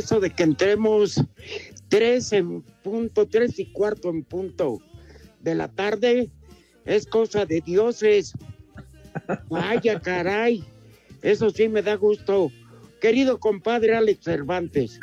Eso de que entremos tres en punto, tres y cuarto en punto de la tarde es cosa de dioses. Vaya, caray. Eso sí me da gusto. Querido compadre Alex Cervantes.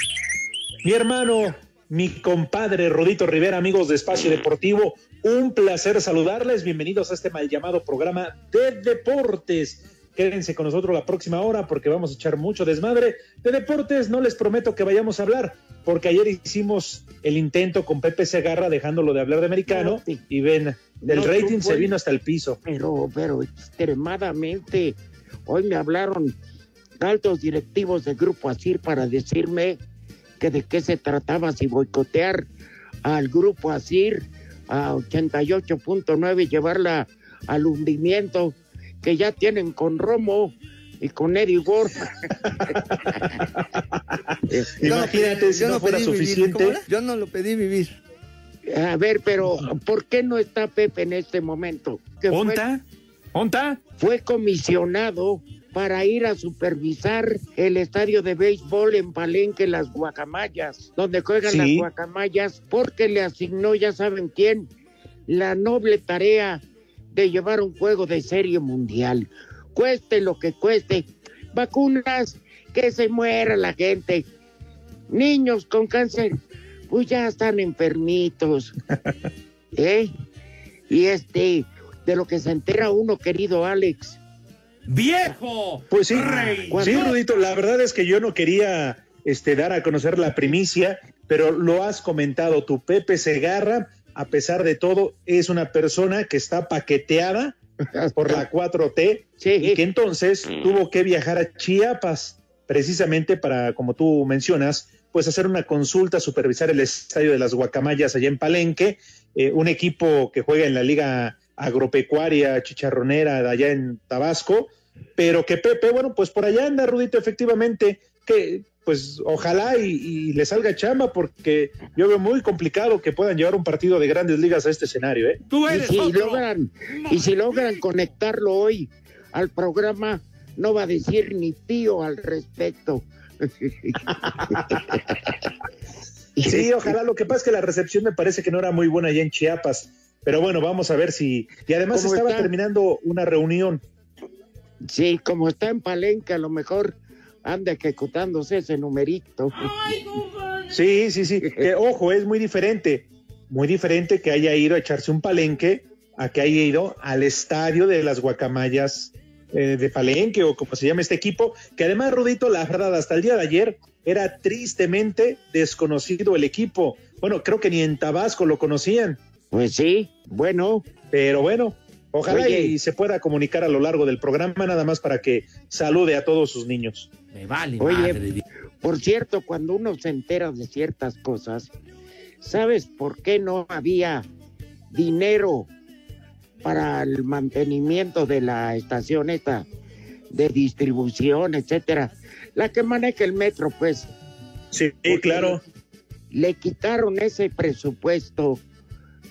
Mi hermano, mi compadre Rodito Rivera, amigos de Espacio Deportivo, un placer saludarles. Bienvenidos a este mal llamado programa de deportes. Quédense con nosotros la próxima hora porque vamos a echar mucho desmadre. De deportes no les prometo que vayamos a hablar, porque ayer hicimos el intento con Pepe Segarra dejándolo de hablar de americano y ven, el No, rating se vino hasta el piso. Pero, pero extremadamente. Hoy me hablaron altos directivos del Grupo Asir para decirme que de qué se trataba si boicotear al Grupo Asir a 88.9, llevarla al hundimiento que ya tienen con Romo y con Eddie Ward. Imagínate si no, no fuera vivir, suficiente. Yo no lo pedí vivir. A ver, pero ¿por qué no está Pepe en este momento? Fue- ¿Onta? ¿Onta? fue comisionado para ir a supervisar el estadio de béisbol en Palenque, las Guacamayas, donde juegan Sí. las Guacamayas, porque le asignó, ya saben quién, la noble tarea de llevar un juego de serie mundial. Cueste lo que cueste. Vacunas, que se muera la gente. Niños con cáncer, pues ya están enfermitos. ¿Eh? Y este, de lo que se entera uno, querido Alex. ¡Viejo! Pues sí, Rey. sí, Rudito, la verdad es que yo no quería este, dar a conocer la primicia, pero lo has comentado, tu Pepe Segarra, a pesar de todo, es una persona que está paqueteada por la 4T y que entonces tuvo que viajar a Chiapas precisamente para, como tú mencionas, pues hacer una consulta, supervisar el estadio de las Guacamayas allá en Palenque, eh, un equipo que juega en la liga agropecuaria chicharronera de allá en Tabasco, pero que Pepe, bueno, pues por allá anda Rudito, efectivamente, que pues ojalá y, y le salga chamba porque yo veo muy complicado que puedan llevar un partido de grandes ligas a este escenario, ¿eh? y si logran y si logran conectarlo hoy al programa no va a decir ni tío al respecto Sí, ojalá. Lo que pasa es que la recepción me parece que no era muy buena allá en Chiapas. Pero bueno, vamos a ver si. Y además ¿Cómo estaba está? terminando una reunión. Sí, como está en Palenque, a lo mejor anda ejecutándose ese numerito. Sí, sí, sí. Que, ojo, es muy diferente. Muy diferente que haya ido a echarse un palenque a que haya ido al estadio de las guacamayas eh, de Palenque o como se llama este equipo, que además, Rudito, la verdad, hasta el día de ayer era tristemente desconocido el equipo. Bueno, creo que ni en Tabasco lo conocían. Pues sí, bueno. Pero bueno, ojalá y se pueda comunicar a lo largo del programa, nada más para que salude a todos sus niños. Me vale. Oye, por cierto, cuando uno se entera de ciertas cosas, ¿sabes por qué no había dinero para el mantenimiento de la estación esta de distribución, etcétera? La que maneja el metro, pues. Sí, claro. Le quitaron ese presupuesto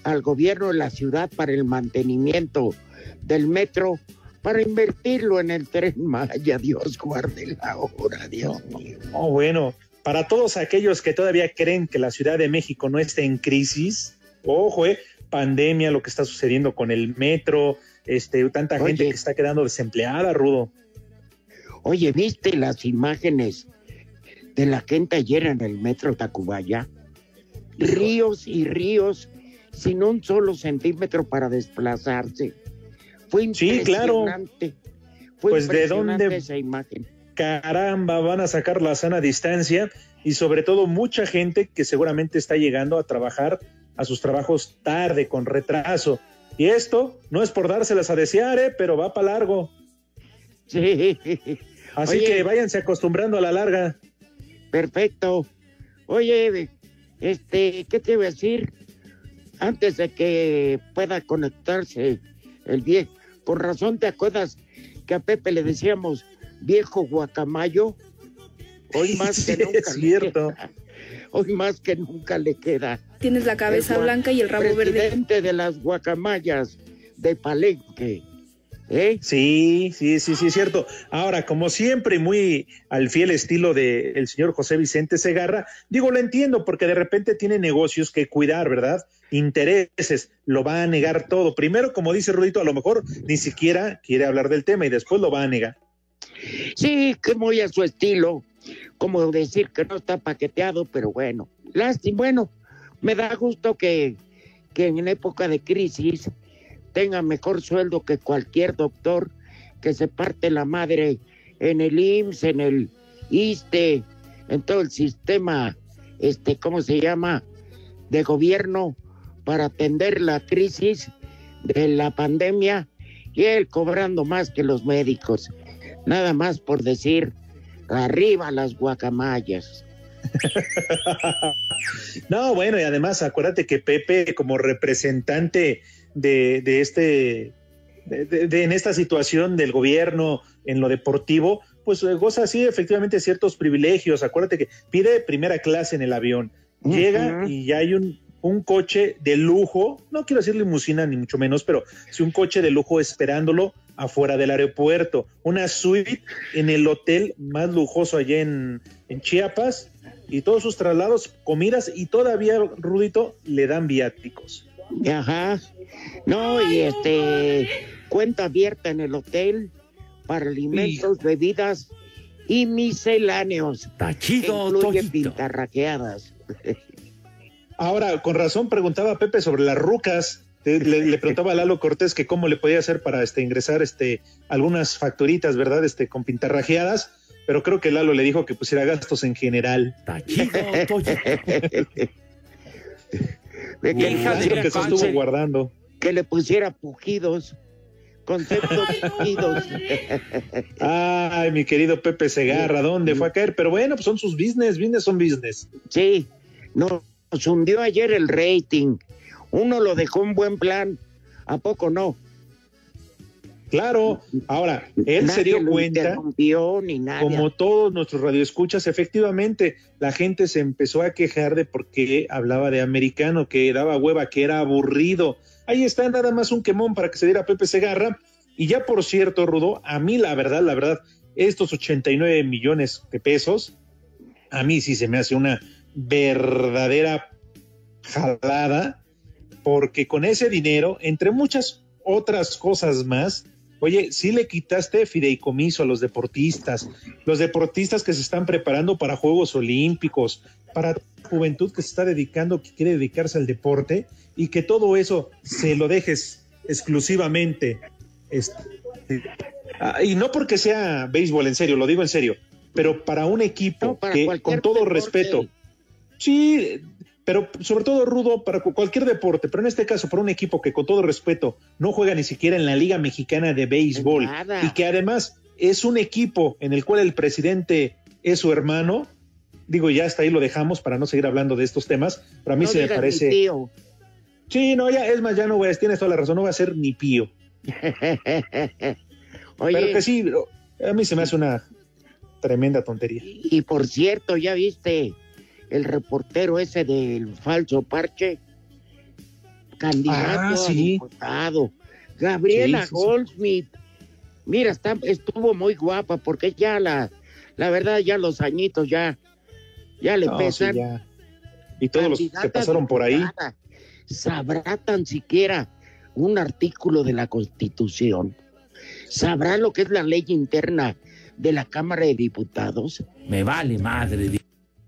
al gobierno de la ciudad para el mantenimiento del metro para invertirlo en el tren Maya. Dios guarde la hora, Dios mío. Oh, bueno, para todos aquellos que todavía creen que la Ciudad de México no está en crisis, ojo, eh, pandemia, lo que está sucediendo con el metro, este, tanta gente que está quedando desempleada, Rudo. Oye, ¿viste las imágenes de la gente ayer en el metro Tacubaya? Ríos y ríos sin un solo centímetro para desplazarse. Fue impresionante. Sí, claro. pues de dónde esa imagen. Caramba, van a sacar la sana distancia y sobre todo mucha gente que seguramente está llegando a trabajar a sus trabajos tarde, con retraso. Y esto no es por dárselas a desear, ¿eh? pero va para largo. Sí. Así que váyanse acostumbrando a la larga. Perfecto. Oye, este, ¿qué te iba a decir? Antes de que pueda conectarse el viejo, con razón te acuerdas que a Pepe le decíamos viejo guacamayo. Hoy más que nunca. Es cierto. Hoy más que nunca le queda. Tienes la cabeza blanca y el rabo verde. Presidente de las guacamayas de Palenque. ¿Eh? Sí, sí, sí, sí, es cierto. Ahora, como siempre, muy al fiel estilo del el señor José Vicente Segarra, digo, lo entiendo porque de repente tiene negocios que cuidar, ¿verdad? Intereses, lo va a negar todo. Primero, como dice Rudito, a lo mejor ni siquiera quiere hablar del tema y después lo va a negar. Sí, que muy a su estilo, como decir que no está paqueteado, pero bueno, lástima, bueno, me da gusto que, que en época de crisis tenga mejor sueldo que cualquier doctor que se parte la madre en el IMSS, en el ISTE, en todo el sistema, este, ¿cómo se llama? de gobierno para atender la crisis de la pandemia y él cobrando más que los médicos. Nada más por decir, arriba las guacamayas. no, bueno, y además acuérdate que Pepe como representante de, de este, de, en esta situación del gobierno en lo deportivo, pues goza así efectivamente ciertos privilegios. Acuérdate que pide primera clase en el avión, llega y ya hay un, un coche de lujo, no quiero decir limusina ni mucho menos, pero sí un coche de lujo esperándolo afuera del aeropuerto, una suite en el hotel más lujoso allá en, en Chiapas y todos sus traslados, comidas y todavía, Rudito, le dan viáticos. Ajá. No, y este, cuenta abierta en el hotel para alimentos, bebidas y misceláneos. Tachido, incluye pintarraqueadas. Ahora, con razón preguntaba Pepe sobre las rucas. Le, le, preguntaba a Lalo Cortés que cómo le podía hacer para este, ingresar este, algunas facturitas, ¿verdad? Este, con pintarrajeadas, pero creo que Lalo le dijo que pusiera gastos en general. Tachido, De que, Hija de que se estuvo guardando. que le pusiera pujidos, conceptos pujidos. Ay, mi querido Pepe Segarra, ¿dónde fue a caer? Pero bueno, pues son sus business, business son business. Sí, nos hundió ayer el rating. Uno lo dejó en buen plan, ¿a poco no? Claro, ahora, él se dio cuenta, ni como todos nuestros radioescuchas, efectivamente, la gente se empezó a quejar de por qué hablaba de americano, que daba hueva, que era aburrido. Ahí está nada más un quemón para que se diera Pepe Segarra. Y ya por cierto, Rudo, a mí la verdad, la verdad, estos 89 millones de pesos, a mí sí se me hace una verdadera jalada, porque con ese dinero, entre muchas otras cosas más, Oye, sí le quitaste fideicomiso a los deportistas, los deportistas que se están preparando para Juegos Olímpicos, para juventud que se está dedicando, que quiere dedicarse al deporte, y que todo eso se lo dejes exclusivamente. Este, ah, y no porque sea béisbol, en serio, lo digo en serio, pero para un equipo que, con todo respeto, sí, pero sobre todo rudo para cualquier deporte, pero en este caso para un equipo que con todo respeto no juega ni siquiera en la Liga Mexicana de Béisbol y que además es un equipo en el cual el presidente es su hermano, digo, ya hasta ahí lo dejamos para no seguir hablando de estos temas, para mí se me parece... Sí, no, ya, es más, ya no voy a, tienes toda la razón, no va a ser ni pío. Pero que sí, a mí se me hace una tremenda tontería. Y por cierto, ya viste el reportero ese del falso parche, candidato Ah, sí. a diputado, Gabriela Sí, sí, sí. Goldsmith. Mira, está, estuvo muy guapa porque ya la, la verdad, ya los añitos ya, ya le No, sí, pesan. ya. Y todos los que pasaron por ahí. ¿Sabrá tan siquiera un artículo de la Constitución? ¿Sabrá lo que es la ley interna de la Cámara de Diputados? Me vale madre.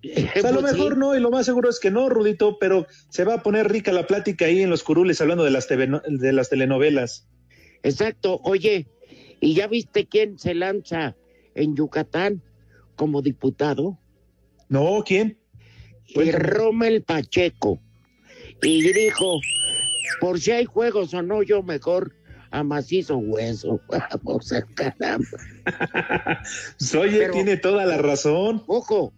O sea, a lo Pues sí. mejor no, y lo más seguro es que no, Rudito, pero se va a poner rica la plática ahí en los curules hablando de las, TV de las telenovelas. Exacto. Oye, ¿y ya viste quién se lanza en Yucatán como diputado? No, ¿quién? Y Rommel Pacheco. Y dijo, por si hay juegos o no, yo mejor a macizo hueso. Vamos a caramba. Oye, Pero- tiene toda la razón. Ojo,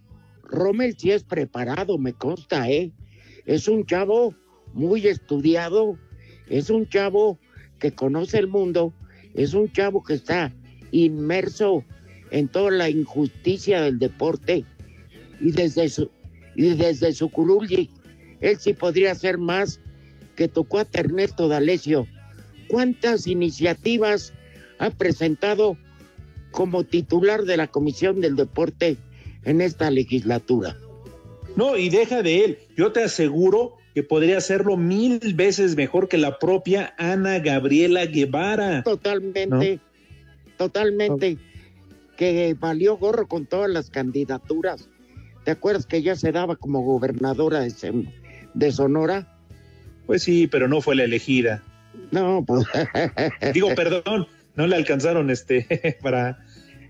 Rommel sí es preparado, me consta, ¿eh? Es un chavo muy estudiado, es un chavo que conoce el mundo, es un chavo que está inmerso en toda la injusticia del deporte y desde su, y desde su curul, él sí podría hacer más que tu cuate Ernesto D'Alessio. ¿Cuántas iniciativas ha presentado como titular de la Comisión del Deporte en esta legislatura? No, y deja de él. Yo te aseguro que podría hacerlo mil veces mejor que la propia Ana Gabriela Guevara. Totalmente, totalmente, que valió gorro con todas las candidaturas. ¿Te acuerdas que ya se daba como gobernadora de, de Sonora? Pues sí, pero no fue la elegida. No, pues. Digo, perdón, no le alcanzaron este para.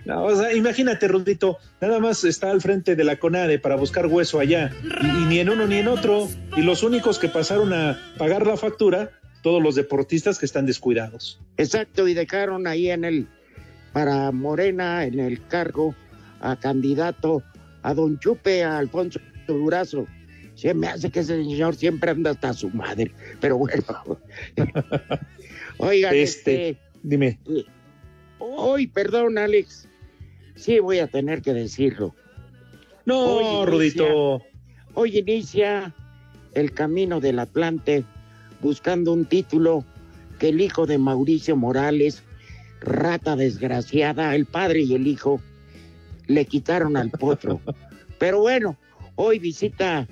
No, o sea, imagínate, Rudito, nada más está al frente de la CONADE para buscar hueso allá, y, y ni en uno ni en otro, y los únicos que pasaron a pagar la factura, todos los deportistas que están descuidados. Exacto, y dejaron ahí en el, para Morena, en el cargo, a candidato, a don Chupe, a Alfonso Durazo. Se me hace que ese señor siempre anda hasta su madre, pero bueno. Oigan, Este, este, dime. hoy, perdón, Alex, sí voy a tener que decirlo. No, Hoy inicia- Rudito. Hoy inicia el camino del Atlante buscando un título que el hijo de Mauricio Morales, rata desgraciada, el padre y el hijo, le quitaron al potro. Pero bueno, hoy visita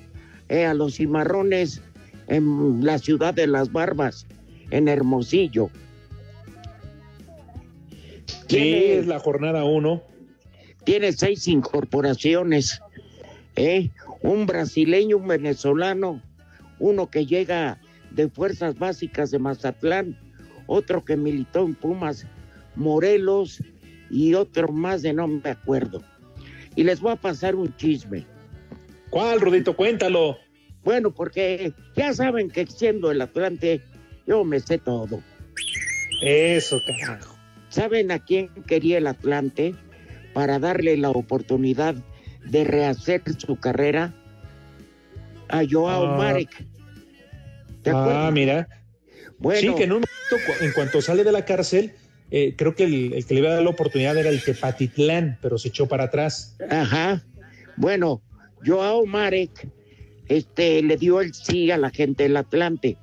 eh, a los cimarrones en la ciudad de las barbas, en Hermosillo. Sí, Tiene- es la jornada uno. Tiene seis incorporaciones, ¿eh? un brasileño, un venezolano, uno que llega de Fuerzas Básicas de Mazatlán, otro que militó en Pumas, Morelos y otro más de no me acuerdo. Y les voy a pasar un chisme. ¿Cuál, Rudito? Cuéntalo. Bueno, porque ya saben que siendo el Atlante, yo me sé todo. Eso, carajo. ¿Saben a quién quería el Atlante para darle la oportunidad de rehacer su carrera? A Joao Ah. Marek. ¿Te Ah, mira. Bueno, Sí, que en un momento, en cuanto sale de la cárcel, eh, creo que el, el que le iba a dar la oportunidad era el Tepatitlán, pero se echó para atrás. Ajá. Bueno, Joao Marek este, le dio el sí a la gente del Atlante.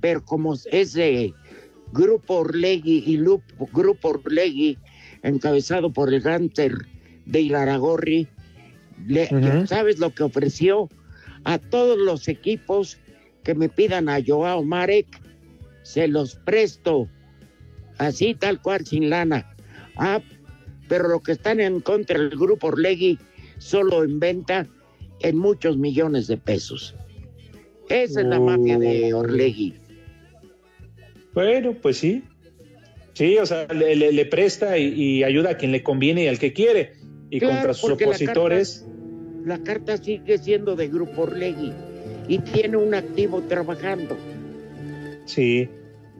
Pero como es de Grupo Orlegui y Grupo Orlegui, encabezado por el Ganter de le- Ujú. ¿sabes lo que ofreció? A todos los equipos que me pidan a Joao Marek, se los presto. Así, tal cual, sin lana. Ah, pero lo que están en contra del grupo Orlegui solo en venta en muchos millones de pesos. Esa es la mafia de Orlegui. Bueno, pues sí. Sí, o sea, le, le- le presta y, y ayuda a quien le conviene y al que quiere. Y Claro, contra sus la opositores. La carta sigue siendo de Grupo Orlegui y tiene un activo trabajando. Sí.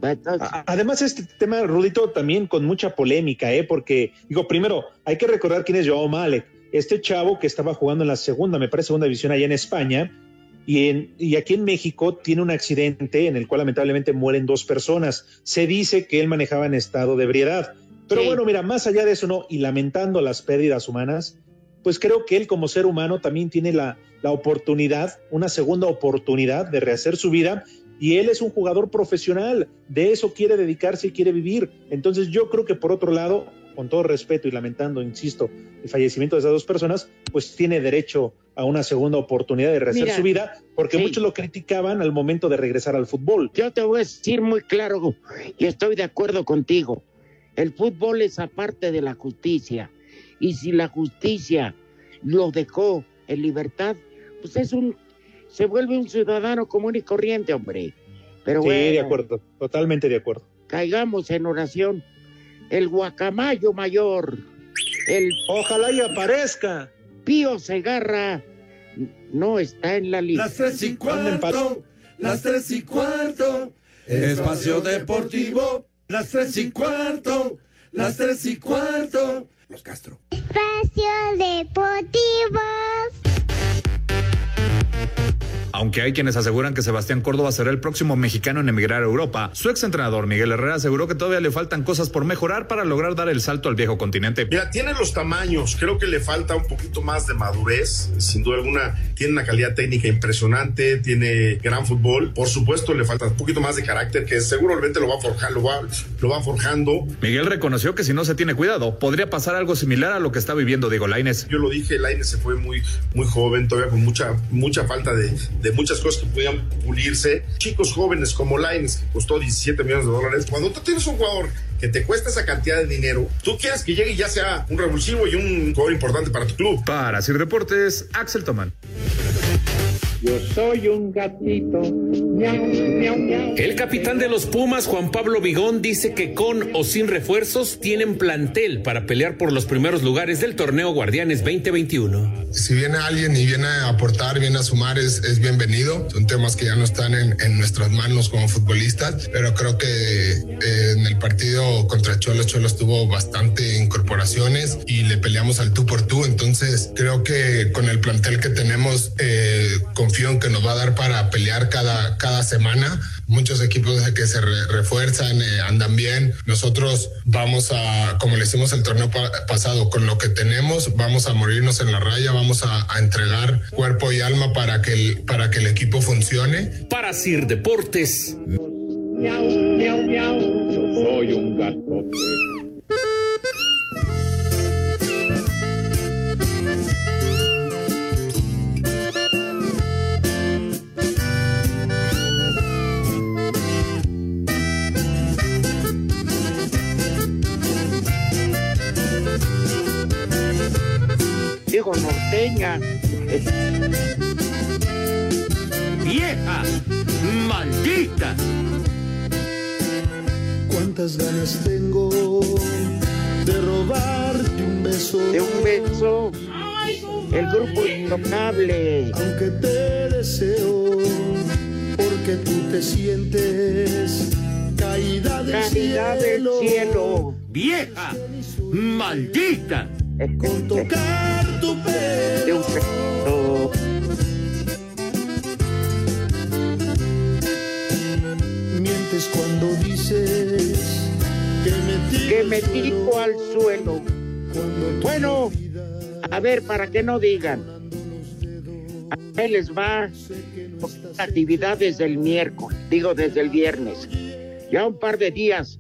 Entonces, Además, este tema, Rudito, también con mucha polémica, ¿eh? Porque, digo, primero, hay que recordar quién es Joao Malek. Este chavo que estaba jugando en la segunda, me parece, segunda división allá en España, y, en, y aquí en México tiene un accidente en el cual lamentablemente mueren dos personas. Se dice que él manejaba en estado de ebriedad. Pero Sí. bueno, mira, más allá de eso, no, y lamentando las pérdidas humanas, pues creo que él como ser humano también tiene la, la oportunidad, una segunda oportunidad de rehacer su vida y él es un jugador profesional, de eso quiere dedicarse y quiere vivir. Entonces yo creo que por otro lado, con todo respeto y lamentando, insisto, el fallecimiento de esas dos personas, pues tiene derecho a una segunda oportunidad de rehacer Mira, su vida, porque sí. muchos lo criticaban al momento de regresar al fútbol. yo te voy a decir muy claro y estoy de acuerdo contigo. El fútbol es aparte de la justicia. Y si la justicia lo dejó en libertad, pues es un, se vuelve un ciudadano común y corriente, hombre. Pero sí, bueno, de acuerdo, totalmente de acuerdo. caigamos en oración. El guacamayo mayor, el Ojalá y aparezca. Pío Segarra, no está en la lista. Las tres y cuarto, las tres y cuarto, espacio deportivo, las tres y cuarto, las tres y cuarto. Los Castro. Espacio Deportivo. Aunque hay quienes aseguran que Sebastián Córdoba será el próximo mexicano en emigrar a Europa, su exentrenador Miguel Herrera aseguró que todavía le faltan cosas por mejorar para lograr dar el salto al viejo continente. Mira, tiene los tamaños, creo que le falta un poquito más de madurez, sin duda alguna, tiene una calidad técnica impresionante, tiene gran fútbol, por supuesto le falta un poquito más de carácter que seguramente lo va, forjar, lo va, lo va forjando. Miguel reconoció que si no se tiene cuidado, podría pasar algo similar a lo que está viviendo Diego Lainez. Yo lo dije, Lainez se fue muy, muy joven, todavía con mucha, mucha falta de, de muchas cosas que podían pulirse. Chicos jóvenes como Lainez, que costó 17 millones de dólares, cuando tú tienes un jugador que te cuesta esa cantidad de dinero, tú quieres que llegue y ya sea un revulsivo y un jugador importante para tu club. Para Sir Deportes, Axel Tomán. Yo soy un gatito. El capitán de los Pumas, Juan Pablo Vigón, dice que con o sin refuerzos tienen plantel para pelear por los primeros lugares del torneo Guardianes 2021. Si viene alguien y viene a aportar, viene a sumar, es, es bienvenido. Son temas que ya no están en, en nuestras manos como futbolistas, pero creo que eh, en el partido contra Cholos, Cholos tuvo bastante incorporaciones y le peleamos al tú por tú. Entonces creo que con el plantel que tenemos, eh, confío en que nos va a dar para pelear cada, cada semana. Muchos equipos que se re- refuerzan, eh, andan bien. Nosotros vamos a, como le hicimos el torneo pa- pasado, con lo que tenemos, vamos a morirnos en la raya, vamos a, a entregar cuerpo y alma para que, el, para que el equipo funcione. Para Sir Deportes, Miau, miau, miau. Yo soy un gato. Digo norteña. ¡Vieja! ¡Maldita! ¿Cuántas ganas tengo de robarte un beso? De un beso. El grupo intocable. Aunque te deseo, porque tú te sientes caída del Caída del cielo. cielo. ¡Vieja! ¡Maldita! Con tocar tu pelo. De un beso. Mientes cuando dices que me tiro, Que me tiro al suelo. Bueno, a ver, para que no digan. A él les va actividad desde el miércoles, digo desde el viernes. Ya un par de días.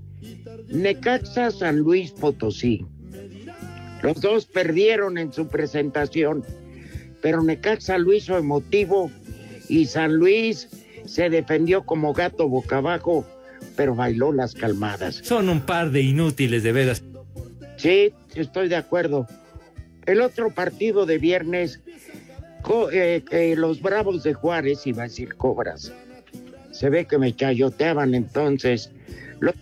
Necaxa San Luis Potosí. Los dos perdieron en su presentación, pero Necaxa lo hizo emotivo y San Luis se defendió como gato boca abajo pero bailó las calmadas. Son un par de inútiles de veras. Sí, estoy de acuerdo. El otro partido de viernes, eh, eh, los Bravos de Juárez, iba a decir Cobras. Se ve que me chayoteaban entonces. Los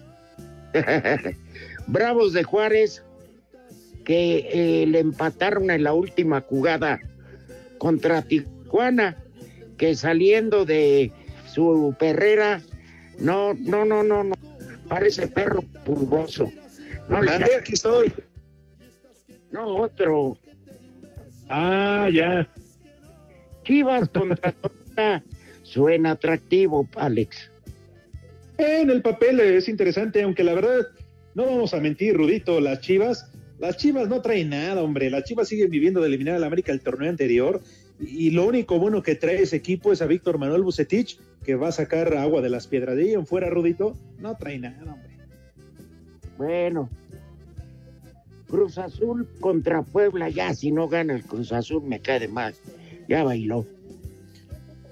Bravos de Juárez que eh, le empataron en la última jugada contra Tijuana, que saliendo de su perrera, no, no, no, no, no, parece perro pulgoso. No, le- Ande, aquí estoy. no, otro. Ah, ya. Chivas contra Toluca suena atractivo, Alex. En el papel es interesante, aunque la verdad, no vamos a mentir, Rudito, las Chivas, las Chivas no traen nada, hombre. Las Chivas siguen viviendo de eliminar al América el torneo anterior. Y lo único bueno que trae ese equipo es a Víctor Manuel Bucetich, que va a sacar agua de las piedras de ahí en fuera, Rudito. No trae nada, hombre. Bueno. Cruz Azul contra Puebla, ya si no gana el Cruz Azul me cae de más. Ya bailó.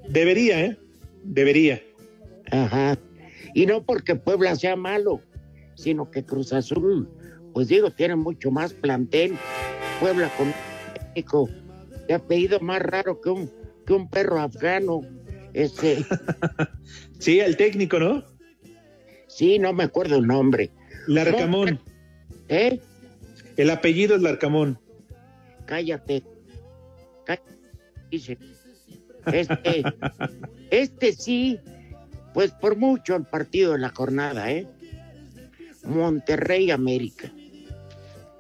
Debería, ¿eh? Debería. Ajá. Y no porque Puebla sea malo, sino que Cruz Azul, pues digo, tiene mucho más plantel. Puebla con México, de apellido más raro que un, que un perro afgano. Este, Sí, el técnico, ¿no? sí, no me acuerdo el nombre. Larcamón. ¿Eh? El apellido es Larcamón. Cállate. Cállate. Dice. Este, este sí, pues por mucho el partido de la jornada, ¿eh? Monterrey América.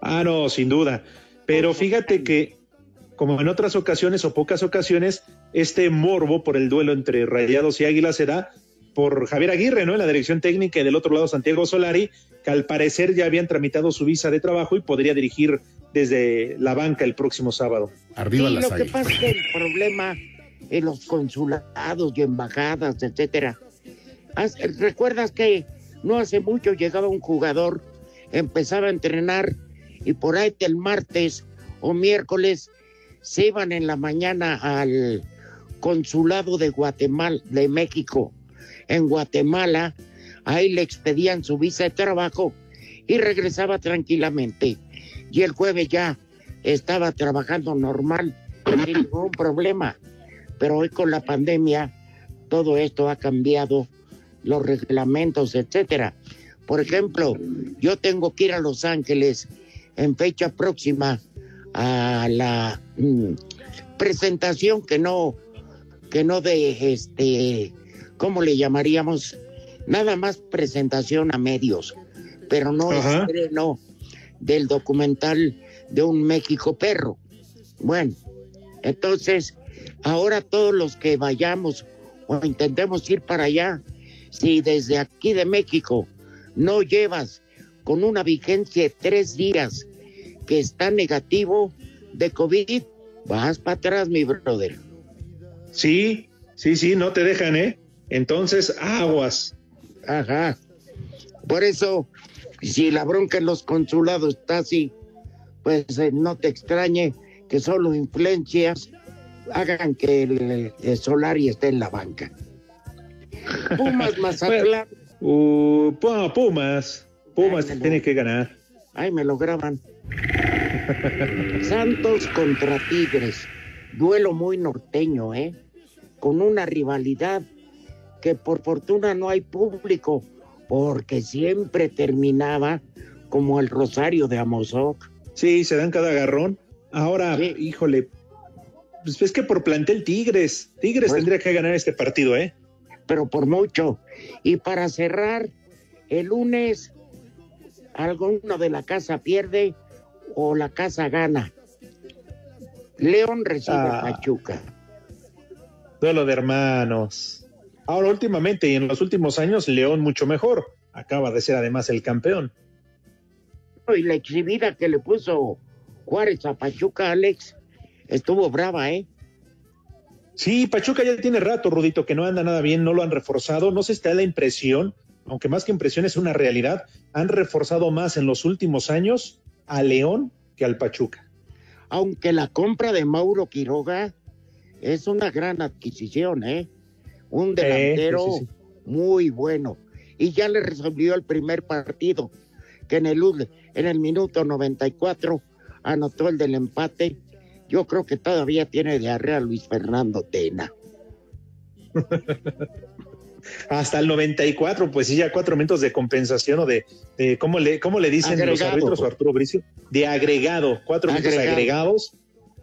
Ah, no, sin duda. Pero fíjate que, como en otras ocasiones o pocas ocasiones, este morbo por el duelo entre Rayados y Águilas se da por Javier Aguirre, ¿no? En la dirección técnica y del otro lado Santiago Solari, que al parecer ya habían tramitado su visa de trabajo y podría dirigir desde la banca el próximo sábado. Sí, lo que pasa es que el problema en los consulados y embajadas, etcétera. ¿Recuerdas que no hace mucho llegaba un jugador, empezaba a entrenar y por ahí el martes o miércoles se iban en la mañana al consulado de Guatemala, de México, en Guatemala, ahí le expedían su visa de trabajo y regresaba tranquilamente. Y el jueves ya estaba trabajando normal, sin ningún problema. Pero hoy con la pandemia, todo esto ha cambiado, los reglamentos, etcétera. Por ejemplo, yo tengo que ir a Los Ángeles en fecha próxima a la mm, presentación que no, que no de este, ¿cómo le llamaríamos? Nada más presentación a medios, pero no Ajá. estreno del documental de un México perro. Bueno, entonces, ahora todos los que vayamos o intentemos ir para allá, si desde aquí de México no llevas con una vigencia de tres días que está negativo de COVID, vas para atrás, mi brother. Sí, sí, sí, no te dejan, ¿eh? Entonces, aguas. Ajá. Por eso, si la bronca en los consulados está así, pues eh, no te extrañe que solo influencias hagan que el, el Solari esté en la banca. Pumas Mazatlán. Uh, Pu- Pumas. Tiene que ganar. Ay, me lo graban. Santos contra Tigres. Duelo muy norteño, ¿eh? Con una rivalidad que por fortuna no hay público, porque siempre terminaba como el Rosario de Amozoc. Sí, se dan cada agarrón. Ahora, híjole, pues es que por plantel Tigres, Tigres Pues- tendría que ganar este partido, ¿eh? pero por mucho. Y para cerrar, el lunes, alguno de la casa pierde o la casa gana. León recibe a Ah. Pachuca. Duelo de hermanos. Ahora, últimamente y en los últimos años, León mucho mejor. Acaba de ser además el campeón. Y la exhibida que le puso Juárez a Pachuca, Alex, estuvo brava, ¿eh? Sí, Pachuca ya tiene rato, Rudito, que no anda nada bien, no lo han reforzado. No sé si te da la impresión, aunque más que impresión es una realidad, han reforzado más en los últimos años a León que al Pachuca. Aunque la compra de Mauro Quiroga es una gran adquisición, ¿eh? Un delantero sí, sí, sí. muy bueno. y ya le resolvió el primer partido, que en el, en el minuto 94 anotó el del empate. Yo creo que todavía tiene diarrea Luis Fernando Tena. Hasta el 94, pues sí, ya cuatro minutos de compensación o de, de ¿cómo, le, ¿cómo le dicen los árbitros o Arturo Bricio? De agregado, cuatro minutos agregados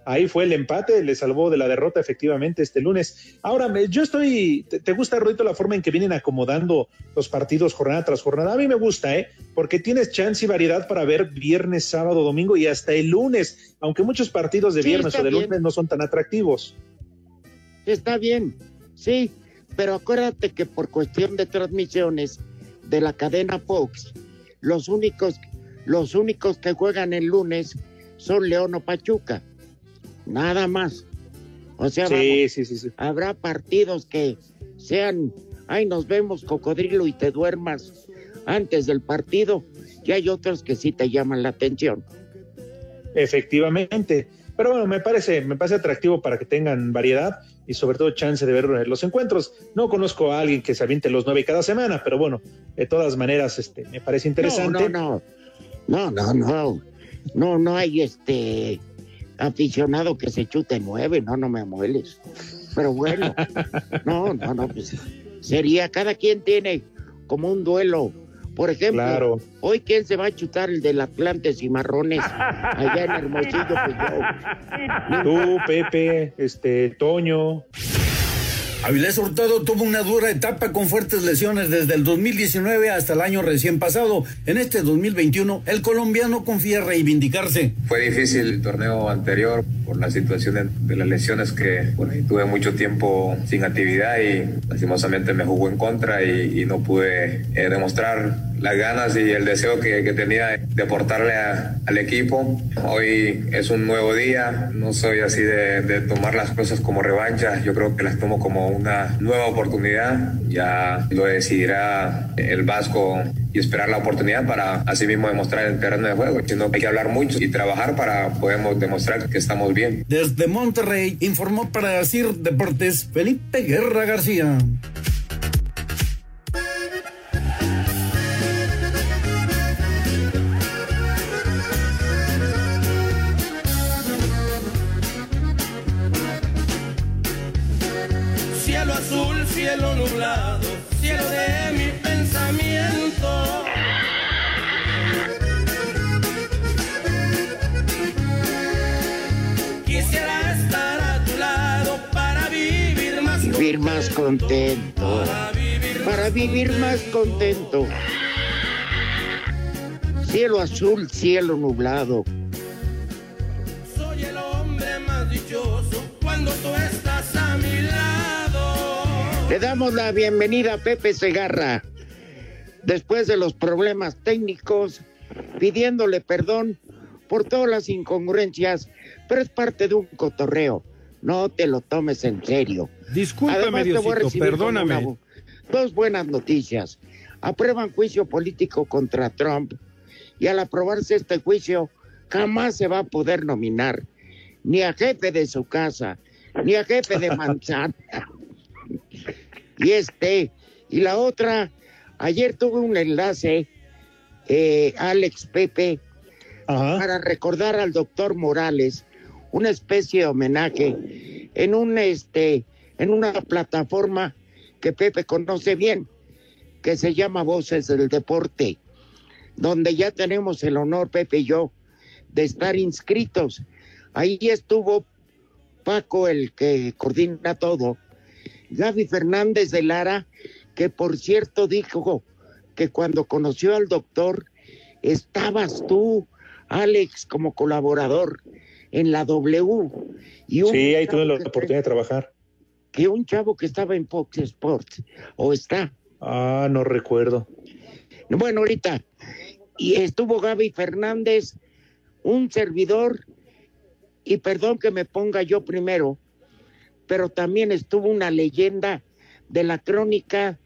Ahí fue el empate, le salvó de la derrota efectivamente este lunes. Ahora, yo estoy, ¿te, gusta, Rodito, la forma en que vienen acomodando los partidos jornada tras jornada? A mí me gusta, ¿eh? Porque tienes chance y variedad para ver viernes, sábado, domingo y hasta el lunes, aunque muchos partidos de viernes o de lunes no son tan atractivos. Está bien, sí, pero acuérdate que por cuestión de transmisiones de la cadena Fox, los únicos, los únicos que juegan el lunes son León o Pachuca nada más. O sea, habrá partidos que sean, ay, nos vemos cocodrilo y te duermas antes del partido, y hay otros que sí te llaman la atención. Efectivamente, pero bueno, me parece, me parece atractivo para que tengan variedad y sobre todo chance de ver los encuentros. No conozco a alguien que se aviente los nueve cada semana, pero bueno, de todas maneras, este, me parece interesante. No, no, no, no, no, no, no hay este aficionado que se chute nueve, no, no me mueles. Pero bueno, no, no, no, pues sería, cada quien tiene como un duelo. Por ejemplo, hoy quién se va a chutar el del Atlantes y Marrones allá en Hermosillo, pues yo. Tú, Pepe, este, Toño. Avilés Hurtado tuvo una dura etapa con fuertes lesiones desde el 2019 hasta el año recién pasado. En este 2021, el colombiano confía reivindicarse. Fue difícil el torneo anterior por la situación de, las lesiones que bueno, tuve mucho tiempo sin actividad y lastimosamente me jugó en contra y, no pude eh, demostrar las ganas y el deseo que, tenía de aportarle al equipo. Hoy es un nuevo día, no soy así de, de tomar las cosas como revancha, yo creo que las tomo como una nueva oportunidad. Ya lo decidirá el Vasco y esperar la oportunidad para así mismo demostrar el terreno de juego. Sino hay que hablar mucho y trabajar para poder demostrar que estamos bien. Desde Monterrey informó para CIR Deportes Felipe Guerra García. Contento. Para vivir más contento. Cielo azul, cielo nublado. Soy el hombre más dichoso cuando tú estás a mi lado. Le damos la bienvenida a Pepe Segarra, después de los problemas técnicos, pidiéndole perdón por todas las incongruencias, pero es parte de un cotorreo. No te lo tomes en serio. Discúlpame, Diosito, perdóname. dos buenas noticias. Aprueban juicio político contra Trump y al aprobarse este juicio jamás se va a poder nominar ni a jefe de su casa, ni a jefe de manzana y este, y la otra, ayer tuve un enlace, eh, Alex Pepe, para recordar al doctor Morales, una especie de homenaje en un este, en una plataforma que Pepe conoce bien, que se llama Voces del Deporte, donde ya tenemos el honor, Pepe y yo, de estar inscritos. Ahí estuvo Paco, el que coordina todo, Gaby Fernández de Lara, que por cierto dijo que cuando conoció al doctor, estabas tú, Alex, como colaborador en la W. Y sí, ahí tuve la oportunidad de trabajar. Que un chavo que estaba en Fox Sports, o está. Ah, no recuerdo. Bueno, ahorita. Y estuvo Gaby Fernández, un servidor, y perdón que me ponga yo primero, pero también estuvo una leyenda de la crónica,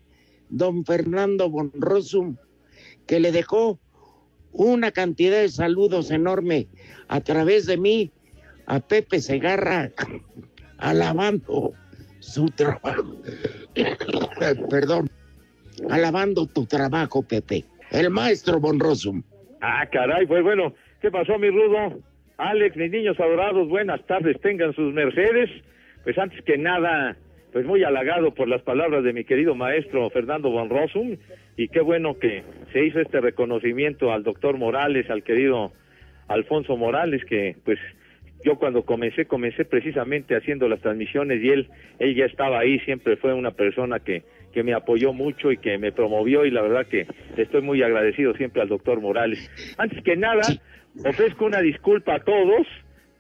don Fernando Bonrosum, que le dejó una cantidad de saludos enorme a través de mí a Pepe Segarra, alabando su trabajo. Perdón. alabando tu trabajo, Pepe. El maestro Von Rossum. Ah, caray, pues bueno, ¿qué pasó, mi Rudo? Alex, mis niños adorados, buenas tardes, tengan sus mercedes. Pues antes que nada, pues muy halagado por las palabras de mi querido maestro Fernando Von Rossum, y qué bueno que se hizo este reconocimiento al doctor Morales, al querido Alfonso Morales, que pues yo cuando comencé, comencé precisamente haciendo las transmisiones y él, él ya estaba ahí, siempre fue una persona que, que me apoyó mucho y que me promovió y la verdad que estoy muy agradecido siempre al doctor Morales. Antes que nada, ofrezco una disculpa a todos,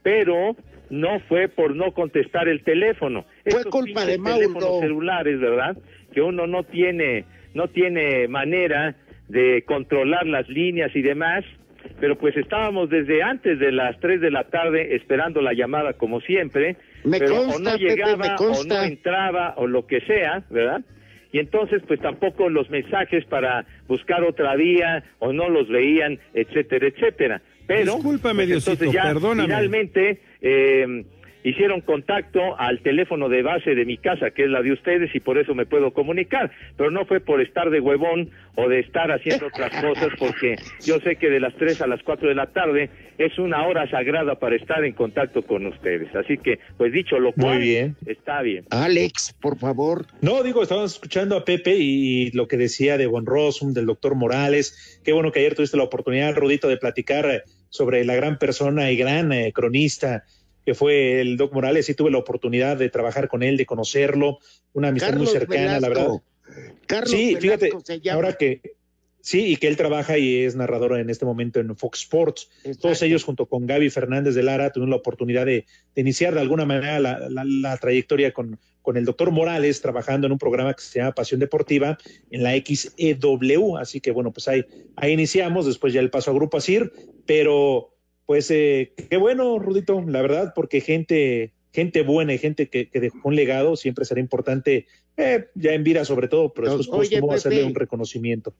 pero no fue por no contestar el teléfono. Fue culpa de Mauro. teléfonos celulares, ¿verdad? Que uno no tiene, no tiene manera de controlar las líneas y demás pero pues estábamos desde antes de las 3 de la tarde esperando la llamada como siempre, me pero consta, o no llegaba Pepe, me consta. o no entraba o lo que sea, ¿verdad? Y entonces pues tampoco los mensajes para buscar otra vía o no los veían, etcétera, etcétera. Pero Discúlpame, pues, Diosito, entonces ya perdóname. finalmente eh, hicieron contacto al teléfono de base de mi casa, que es la de ustedes, y por eso me puedo comunicar. Pero no fue por estar de huevón o de estar haciendo otras cosas, porque yo sé que de las 3 a las 4 de la tarde es una hora sagrada para estar en contacto con ustedes. Así que, pues dicho lo cual, bien. está bien. Alex, por favor. No, digo, estábamos escuchando a Pepe y lo que decía de Von Rossum, del doctor Morales. Qué bueno que ayer tuviste la oportunidad, Rudito, de platicar sobre la gran persona y gran eh, cronista que fue el Doc Morales. Y tuve la oportunidad de trabajar con él, de conocerlo, una amistad Carlos muy cercana, la verdad. Carlos sí, fíjate, Velasco se llama. ahora que sí, y que él trabaja y es narrador en este momento en Fox Sports. Todos ellos, junto con Gaby Fernández de Lara, tuvieron la oportunidad de, de iniciar de alguna manera la, la- la trayectoria con, con el doctor Morales, trabajando en un programa que se llama Pasión Deportiva en la XEW. Así que bueno, pues ahí, ahí iniciamos, después ya el paso a Grupo Asir, pero pues eh, qué bueno, Rudito, la verdad, porque gente, gente buena y gente que, que dejó un legado siempre será importante, eh, ya en vida sobre todo, pero después Oye, cómo Pepe. hacerle un reconocimiento.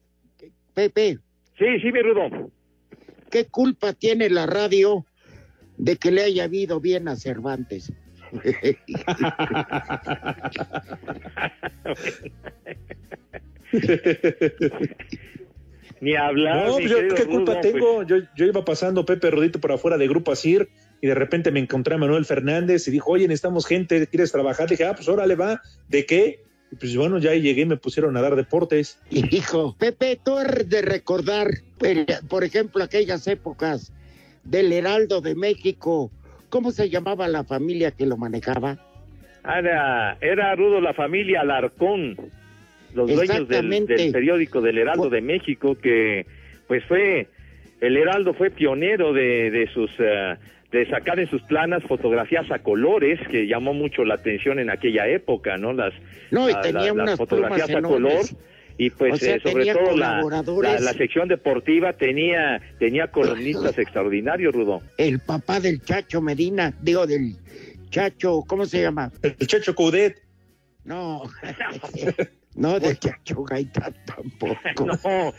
Pepe. Sí, sí, mi Rudo. ¿Qué culpa tiene la radio de que le haya habido bien a Cervantes? Ni hablar. No, pues yo, ¿qué culpa Rudo, tengo? pues, Yo, yo iba pasando Pepe Rodito por afuera de Grupo Asir y de repente me encontré a Manuel Fernández y dijo, oye, necesitamos gente, ¿quieres trabajar? dije, ah, pues órale, va, ¿de qué? Y pues bueno, ya llegué y me pusieron a dar deportes. Hijo, Pepe, tú eres de recordar, por ejemplo, aquellas épocas del Heraldo de México. ¿Cómo se llamaba la familia que lo manejaba? Era, era Rudo la familia Alarcón, los dueños del, del periódico del Heraldo de México, que pues fue, el Heraldo fue pionero de, de sus, eh, de sacar en sus planas fotografías a colores, que llamó mucho la atención en aquella época, ¿no? Las, No, y la- tenía la- unas las fotografías a color. Y pues O sea, eh, sobre todo la, la sección deportiva tenía, tenía columnistas extraordinarios, Rudo. El papá del Chacho Medina, digo, del Chacho, ¿cómo se llama? El Chacho Coudet. No, no, del Chacho Gaitán tampoco. No,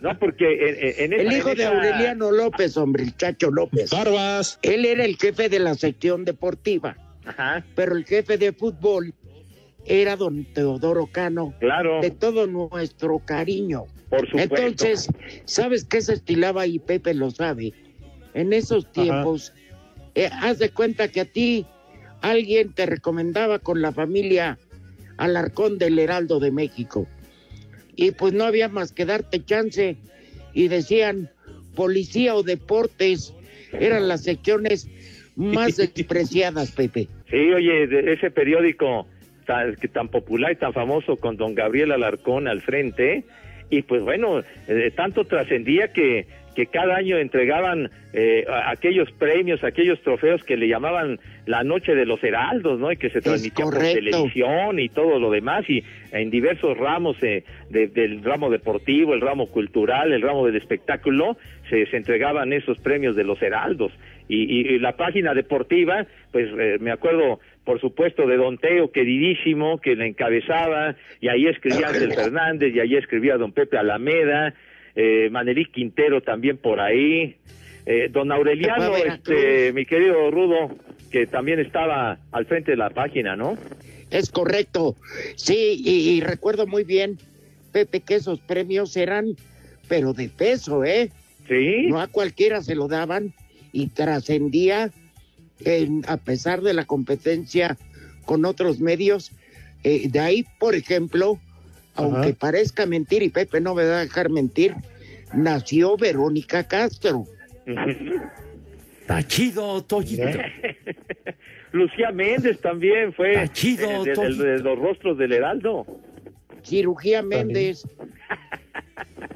no, porque en, en esa- El hijo en de esa- Aureliano López, hombre, el Chacho López. Barbas. Él era el jefe de la sección deportiva, Ajá, pero el jefe de fútbol era don Teodoro Cano. claro, De todo nuestro cariño. por supuesto. Entonces, ¿sabes qué se estilaba y Pepe lo sabe? En esos tiempos, eh, haz de cuenta que a ti alguien te recomendaba con la familia Alarcón del Heraldo de México. Y pues no había más que darte chance. Y decían, policía o deportes, eran las secciones más despreciadas, Pepe. Sí, oye, de ese periódico tan, tan popular y tan famoso con don Gabriel Alarcón al frente, y pues bueno, eh, tanto trascendía que, que cada año entregaban eh, aquellos premios, aquellos trofeos que le llamaban la noche de los heraldos, ¿no? Y que se transmitía por televisión y todo lo demás, y en diversos ramos eh, de- del ramo deportivo, el ramo cultural, el ramo del espectáculo, se, se entregaban esos premios de los heraldos. Y, y- y la página deportiva, pues eh, me acuerdo, por supuesto, de Don Teo, queridísimo, que la encabezaba, y ahí escribía Ángel Fernández, y ahí escribía Don Pepe Alameda, eh, Manerí Quintero también por ahí, eh, Don Aureliano, este, mi querido Rudo, que también estaba al frente de la página, ¿no? Es correcto. Sí, y, y recuerdo muy bien Pepe, que esos premios eran, pero de peso, ¿eh? Sí. No a cualquiera se lo daban y trascendía, en- a pesar de la competencia con otros medios. Eh, de ahí, por ejemplo, aunque parezca mentir, y Pepe no me va a dejar mentir, nació Verónica Castro. Está chido, Toyito. Lucía Méndez también fue Está chido, eh, de, de- Toño. de los rostros del Heraldo. Cirugía Méndez.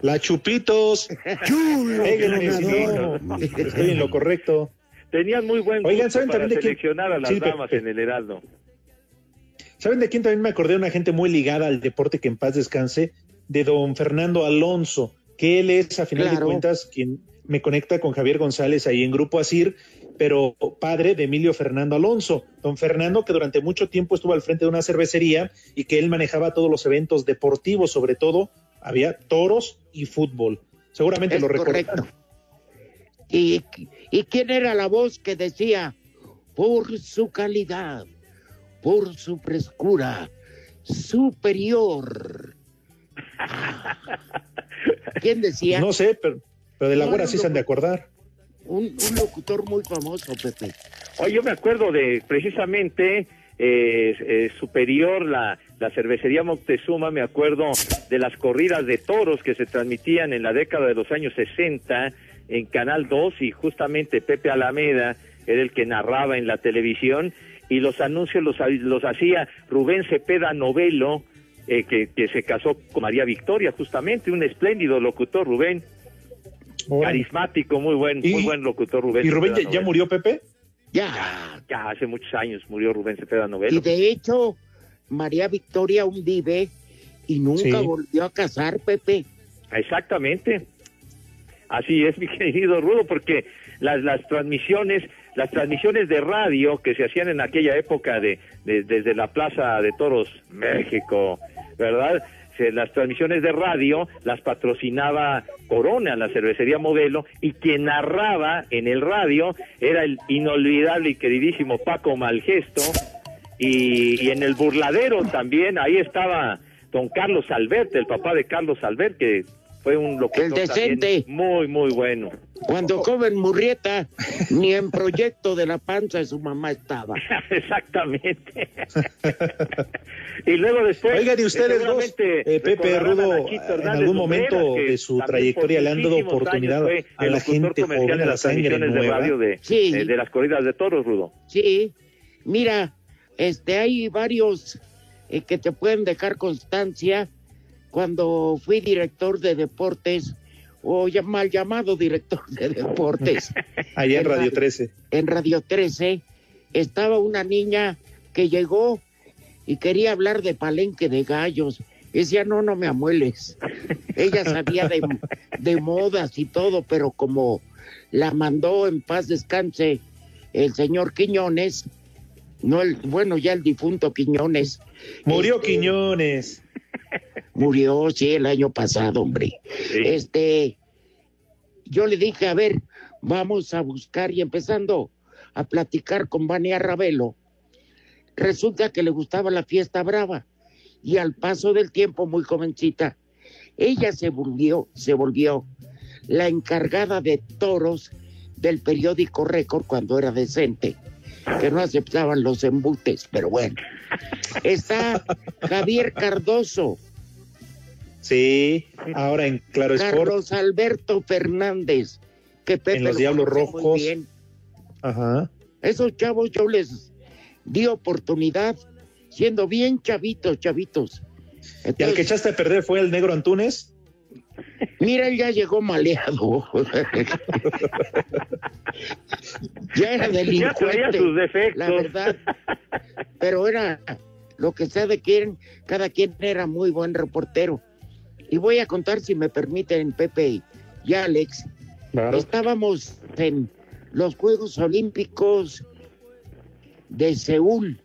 La Chupitos. Chulo, Estoy en lo correcto. Tenían muy buen Oigan, gusto ¿saben para también de seleccionar a las Sí, damas en el Heraldo. ¿Saben de quién también me acordé? Una gente muy ligada al deporte que en paz descanse, de don Fernando Alonso, que él es, a final Claro. de cuentas, quien me conecta con Javier González ahí en Grupo Asir, pero padre de Emilio Fernando Alonso. Don Fernando, que durante mucho tiempo estuvo al frente de una cervecería y que él manejaba todos los eventos deportivos, sobre todo había toros y fútbol. Seguramente Es lo recuerdan. ¿Y, ¿Y quién era la voz que decía, por su calidad, por su frescura, superior? ¿Quién decía? No sé, pero, pero de la no, sí se han de acordar. Un, un locutor muy famoso, Pepe. Oye, yo me acuerdo de precisamente eh, eh, Superior, la, la cervecería Moctezuma, me acuerdo de las corridas de toros que se transmitían en la década de los años 60 en Canal 2 y justamente Pepe Alameda era el que narraba en la televisión y los anuncios los, los hacía Rubén Cepeda Novelo, eh, que, que se casó con María Victoria, justamente, un espléndido locutor, Rubén. Carismático, muy buen, muy buen locutor Rubén. ¿Y Rubén ya, ya murió, Pepe? Ya. Ya hace muchos años murió Rubén Cepeda Novelo. Y de hecho, María Victoria aún vive y nunca Sí. volvió a casar, Pepe. Exactamente. Así es, mi querido Rudo, porque las, las transmisiones, las transmisiones de radio que se hacían en aquella época de, de- desde la Plaza de Toros, México, ¿verdad? Se- las transmisiones de radio las patrocinaba Corona, la cervecería modelo, y quien narraba en el radio era el inolvidable y queridísimo Paco Malgesto, y, y en el burladero también, ahí estaba don Carlos Albert, el papá de Carlos Albert, que fue un locutor El decente. muy, muy bueno. Cuando joven Murrieta, ni en proyecto de la panza de su mamá estaba. Exactamente. y luego después... Oigan, y ustedes dos, eh, Pepe Rudo, en algún momento de su trayectoria le han dado oportunidad a la gente comercial joven, en a la las sangre de radio de, Sí. eh, de las corridas de toros, Rudo. Sí, mira, este hay varios eh, que te pueden dejar constancia. Cuando fui director de deportes, o mal llamado director de deportes, Allá en Radio radio. 13. en Radio 13, estaba una niña que llegó y quería hablar de palenque de gallos. Decía, no, no me amueles. Ella sabía de, de modas y todo, pero como la mandó en paz descanse el señor Quiñones, no el, bueno, ya el difunto Quiñones. Murió este, Quiñones. Murió, sí, el año pasado, hombre. Este, yo le dije, a ver, vamos a buscar y empezando a platicar con Vania Ravelo, resulta que le gustaba la fiesta brava y al paso del tiempo, muy jovencita, ella se volvió, se volvió la encargada de toros del periódico Récord cuando era decente, que no aceptaban los embutes, pero bueno. Está Javier Cardoso, Sí, ahora en Claro Sport. Carlos Alberto Fernández, que Pepe En los lo Diablos Rojos. bien. Ajá. Esos chavos yo les di oportunidad siendo bien chavitos, chavitos. Y al que echaste a perder fue el negro Antunes. Mira, él ya llegó maleado. ya era Ya delincuente. sus defectos. La verdad. Pero era lo que sea de quién, cada quien era muy buen reportero. Y voy a contar, si me permiten, Pepe y Alex. Estábamos en los Juegos Olímpicos de Seúl,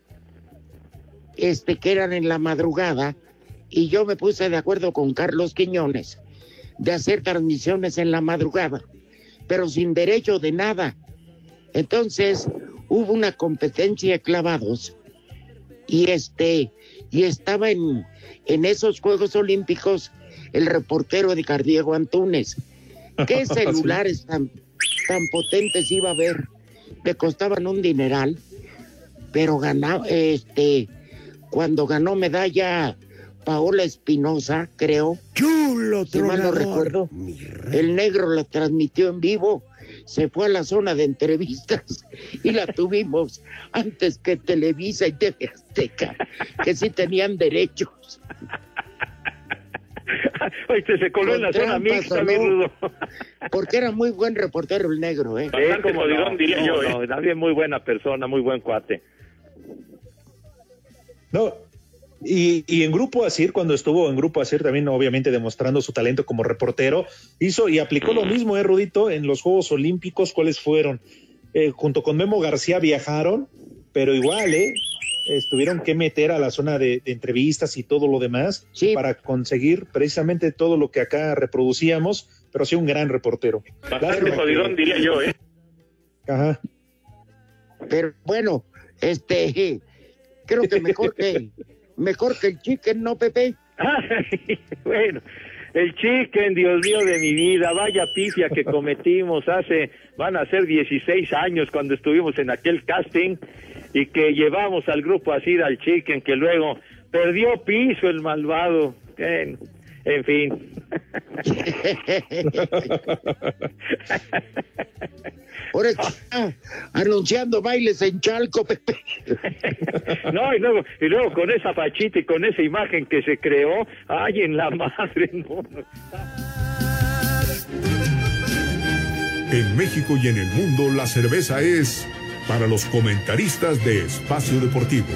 este que eran en la madrugada, y yo me puse de acuerdo con Carlos Quiñones de hacer transmisiones en la madrugada, pero sin derecho de nada. Entonces hubo una competencia de clavados y este y estaba en, en esos Juegos Olímpicos el reportero de Cardiego Antunes. ¿Qué celulares tan, tan potentes iba a haber? Que costaban un dineral, pero ganaba, este, cuando ganó medalla Paola Espinosa, creo. Chulo, si mal no recuerdo. El negro la transmitió en vivo, se fue a la zona de entrevistas y la tuvimos antes que Televisa y TV Azteca, que sí tenían derechos. Oye, se coló en la zona mixta, mi no. rudo. Porque era muy buen reportero el negro, ¿eh? Bastante jodidón, diría yo, ¿eh? Nadie muy buena persona, muy buen cuate. No, y, y en Grupo Asir, cuando estuvo en Grupo Asir, también obviamente demostrando su talento como reportero, hizo y aplicó lo mismo, ¿eh, Rudito? En los Juegos Olímpicos, ¿cuáles fueron? Eh, junto con Memo García viajaron, pero igual, ¿eh? Estuvieron que meter a la zona de, de entrevistas y todo lo demás para conseguir precisamente todo lo que acá reproducíamos, pero sí un gran reportero. Bastante jodidón, que- diría yo, ¿eh? Ajá. Pero bueno, este, creo que mejor que, mejor que el chicken, ¿no, Pepe? Ay, bueno, el chicken, Dios mío de mi vida, vaya pifia que cometimos hace, van a ser 16 años cuando estuvimos en aquel casting y que llevamos al grupo así al chicken que luego perdió piso el malvado. En, en fin. Ahora está anunciando bailes en Chalco, Pepe. No, y luego, y luego con esa fachita y con esa imagen que se creó, ay, en la madre, no. no. En México y en el mundo la cerveza es para los comentaristas de Espacio Deportivo.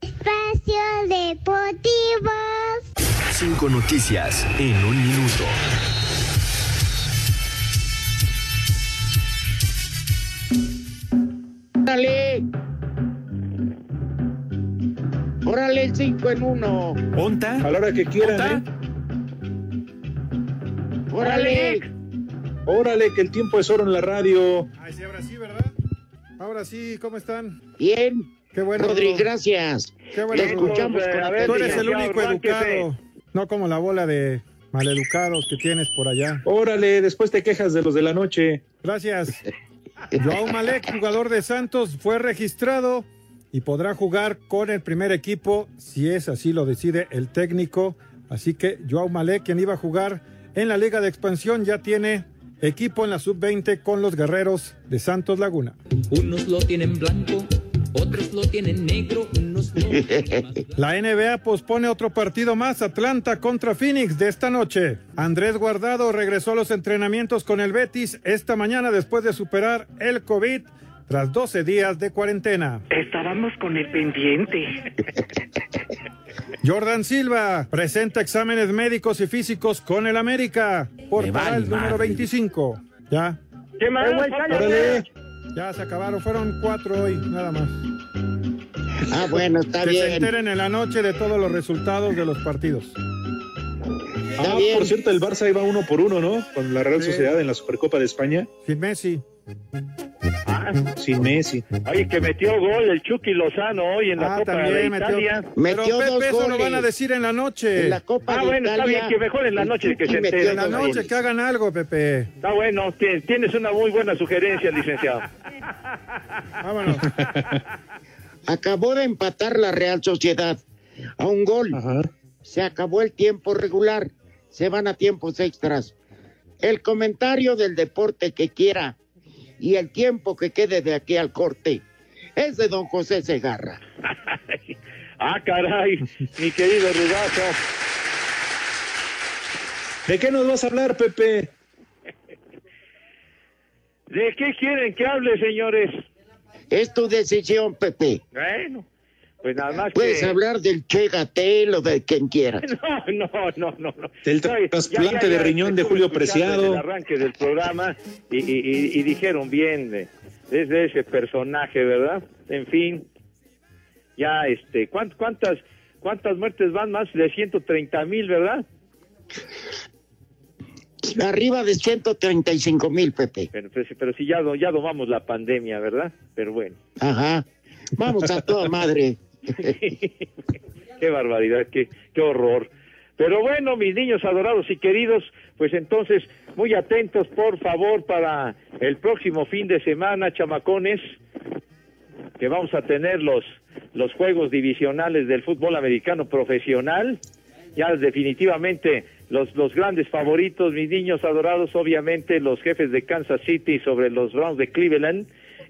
Espacio Deportivo. Cinco noticias en un minuto. ¡Órale! ¡Órale el 5 en 1! ¿Onta? A la hora que quieran, ¿eh? ¡Órale! Órale, que el tiempo es oro en la radio. Ay, sí, ahora sí, ¿verdad? Ahora sí, ¿cómo están? Bien. Qué bueno. Rodri, gracias. Qué bueno. Escuchamos con Tú eres el único educado. No como la bola de maleducados que tienes por allá. Órale, después te quejas de los de la noche. Gracias. Joao Malek, jugador de Santos, fue registrado y podrá jugar con el primer equipo si es así lo decide el técnico. Así que Joao Malek, quien iba a jugar en la Liga de Expansión, ya tiene equipo en la sub-20 con los guerreros de Santos Laguna. Unos lo tienen blanco, otros lo tienen negro, unos lo tienen más La NBA pospone otro partido más, Atlanta contra Phoenix de esta noche. Andrés Guardado regresó a los entrenamientos con el Betis esta mañana después de superar el COVID tras 12 días de cuarentena. Estábamos con el pendiente. Jordan Silva presenta exámenes médicos y físicos con el América. Portará el número 25. Ya. ¿Qué más? Órale. Ya se acabaron, fueron cuatro hoy, nada más. Ah, bueno, está que se bien. enteren en la noche de todos los resultados de los partidos. Ah, por cierto, el Barça iba uno por uno, ¿no? Con la Real Sí. Sociedad en la Supercopa de España. Sin Messi. Sin Messi. Oye, que metió gol el Chucky Lozano hoy en la Ah, Copa de también metió. Italia. Pero Pepe, eso lo van a decir en la noche. En la Copa Ah, de bueno, está bien, que mejor en la noche que se metió enteren. En la noche goles. que hagan algo, Pepe. Está bueno, ti- tienes una muy buena sugerencia, licenciado. Vámonos. Acabó de empatar la Real Sociedad a un gol. Se acabó el tiempo regular. Se van a tiempos extras. El comentario del deporte que quiera y el tiempo que quede de aquí al corte es de don José Segarra. Ah, caray, mi querido Rudazo. ¿De qué nos vas a hablar, Pepe? ¿De qué quieren que hable, señores? Es tu decisión, Pepe. Bueno, pues nada más Puedes que... hablar del Che Gatel o de quien quieras. No, no, no, no. no. Del No, trasplante de riñón de Julio Preciado. El arranque del programa y, y- y- y dijeron bien de, de- de ese personaje, ¿verdad? En fin, ya, este, ¿cuán- ¿cuántas, cuántas muertes van? Más de 130 mil, ¿verdad? Arriba de 135 mil, Pepe. Pero, pero, pero si ya, ya domamos la pandemia, ¿verdad? Pero bueno. Ajá. Vamos a toda madre. qué barbaridad, qué, qué horror. Pero bueno, mis niños adorados y queridos, pues entonces, muy atentos, por favor, para el próximo fin de semana, chamacones, que vamos a tener los, los juegos divisionales del fútbol americano profesional. Ya definitivamente los, los grandes favoritos, mis niños adorados, obviamente los jefes de Kansas City sobre los Browns de Cleveland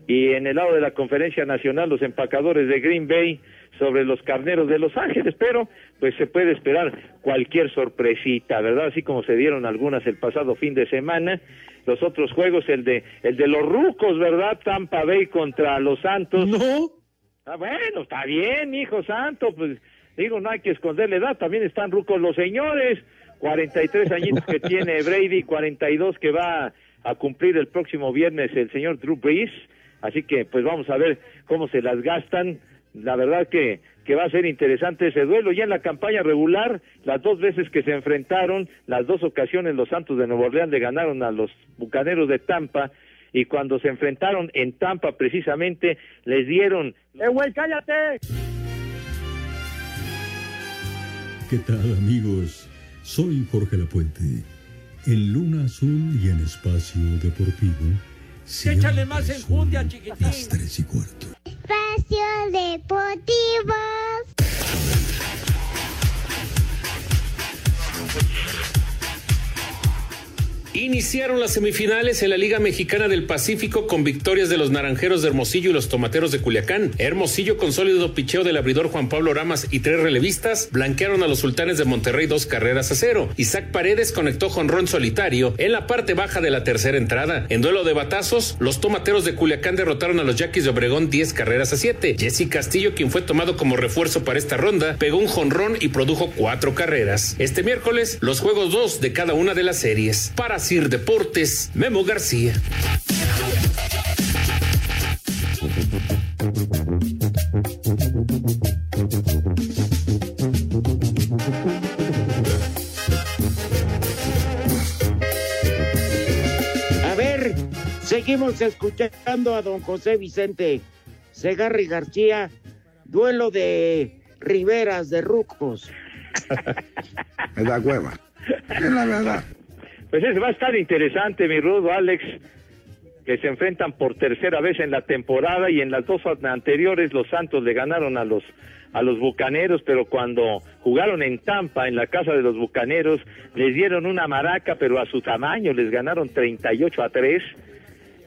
y en el lado de la conferencia nacional los empacadores de Green Bay sobre los carneros de Los Ángeles, pero pues se puede esperar cualquier sorpresita, ¿verdad? Así como se dieron algunas el pasado fin de semana. Los otros juegos, el de el de los rucos, ¿verdad? Tampa Bay contra los Santos. No. Ah, bueno, está bien, hijo santo, pues digo, no hay que esconderle edad, también están rucos los señores, 43 añitos que tiene Brady, 42 que va a cumplir el próximo viernes el señor Drew Brees, así que pues vamos a ver cómo se las gastan, la verdad que, que va a ser interesante ese duelo. Ya en la campaña regular, las dos veces que se enfrentaron, las dos ocasiones los Santos de Nuevo Orleans le ganaron a los Bucaneros de Tampa y cuando se enfrentaron en Tampa precisamente les dieron... ¡Eh, güey, cállate! ¿Qué tal amigos? Soy Jorge Lapuente. En Luna Azul y en Espacio Deportivo. Échale más enjundia, chiquitín. Las tres y cuarto. Espacio Deportivo. Iniciaron las semifinales en la Liga Mexicana del Pacífico con victorias de los Naranjeros de Hermosillo y los Tomateros de Culiacán. Hermosillo con sólido picheo del abridor Juan Pablo Ramas y tres relevistas blanquearon a los Sultanes de Monterrey dos carreras a cero. Isaac Paredes conectó jonrón solitario en la parte baja de la tercera entrada. En duelo de batazos, los Tomateros de Culiacán derrotaron a los Yaquis de Obregón 10 carreras a 7. Jesse Castillo, quien fue tomado como refuerzo para esta ronda, pegó un jonrón y produjo cuatro carreras. Este miércoles, los juegos dos de cada una de las series. Para Sir Deportes, Memo García. A ver, seguimos escuchando a don José Vicente Segarri García, duelo de Riveras de Rucos. Es la cueva. Es la verdad. Pues es, va a estar interesante, mi rudo Alex, que se enfrentan por tercera vez en la temporada y en las dos anteriores los Santos le ganaron a los a los Bucaneros, pero cuando jugaron en Tampa, en la casa de los Bucaneros, les dieron una maraca, pero a su tamaño, les ganaron 38 a 3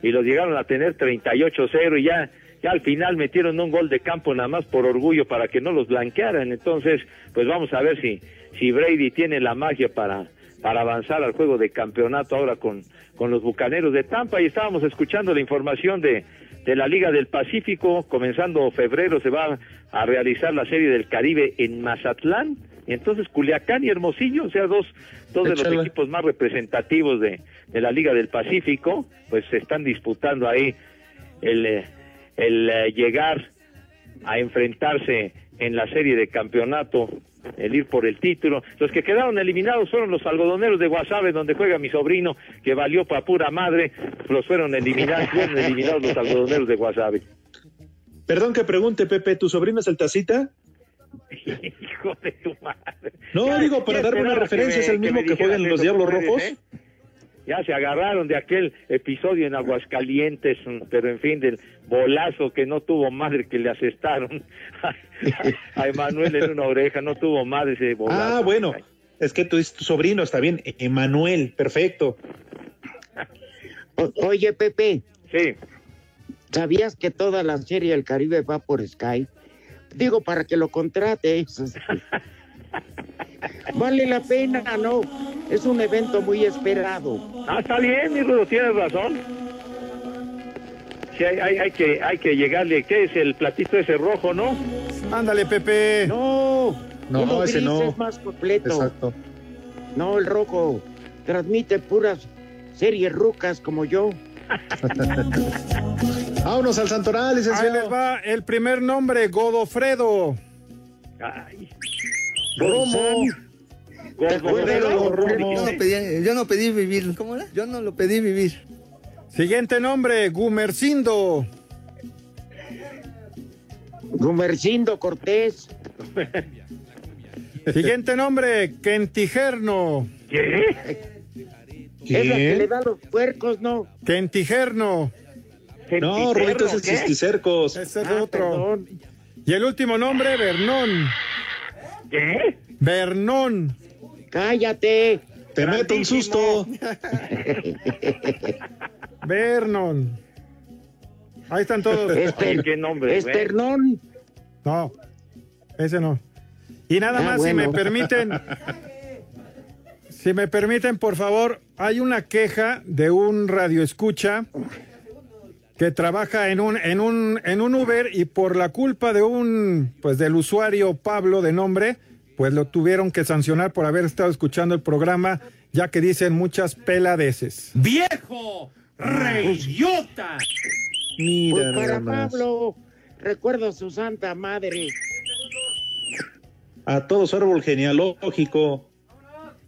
y los llegaron a tener 38-0 y ya ya al final metieron un gol de campo nada más por orgullo para que no los blanquearan. Entonces, pues vamos a ver si si Brady tiene la magia para para avanzar al juego de campeonato ahora con, con los Bucaneros de Tampa. Y estábamos escuchando la información de, de la Liga del Pacífico, comenzando febrero se va a realizar la Serie del Caribe en Mazatlán, y entonces Culiacán y Hermosillo, o sea, dos, dos de los equipos más representativos de, de la Liga del Pacífico, pues se están disputando ahí el, el eh, llegar a enfrentarse en la serie de campeonato, el ir por el título. Los que quedaron eliminados fueron los algodoneros de Guasave, donde juega mi sobrino, que valió para pura madre. Los fueron eliminados, fueron eliminados los algodoneros de Guasave. Perdón que pregunte, Pepe, ¿tu sobrino es el tacita? Hijo de tu madre. No, digo, para darme una referencia, me- es el mismo que juega en dijeras los Diablos ¿cómo eres, Rojos. eh? Ya se agarraron de aquel episodio en Aguascalientes, mm, pero en fin, del bolazo que no tuvo madre que le asestaron a Emanuel en una oreja, no tuvo madre ese bolazo. Ah, bueno, es que tú dices tu sobrino, está bien, Emanuel, perfecto. O- oye, Pepe. Sí. ¿Sabías que toda la serie del Caribe va por Sky? Digo, para que lo contrates. vale la pena, ¿no? Es un evento muy esperado. Ah, está bien, mi Rudo, tienes razón. Sí, hay, hay, hay que, hay que llegarle, ¿qué es el platito ese rojo, no? Ándale, Pepe. No, No, uno ese no. es más completo. Exacto. No, el rojo transmite puras series rucas como yo. Vámonos al Santoral, Ahí licenciado. les va el primer nombre, Godofredo. Ay. Romo. Yo no pedí, yo no pedí vivir. ¿Cómo era? Yo no lo pedí vivir. Siguiente nombre, Gumercindo. Gumercindo Cortés. Siguiente nombre, Kentijerno. Es la que le da los puercos, ¿no? Kentijerno. No, Rudito, ese es ¿qué? Cisticercos. Ese es Ah, otro. perdón. Y el último nombre, Bernón. ¿Qué? Bernón. Cállate. Te meto un susto. Vernon. Ahí están todos. Esper- ¿Qué nombre? No, ese no. Y nada Ah, más, si me permiten, si me permiten, por favor, hay una queja de un radioescucha que trabaja en un, en un, en un Uber y por la culpa de un, pues del usuario Pablo de nombre, pues lo tuvieron que sancionar por haber estado escuchando el programa, ya que dicen muchas peladeces. ¡Viejo! ¡Reyota! Mira, Pues para. Pablo, recuerdo a su santa madre. A todo su árbol genealógico.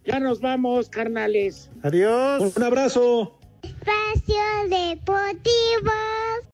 Ya nos vamos, carnales. Adiós. Un abrazo. Espacio Deportivo.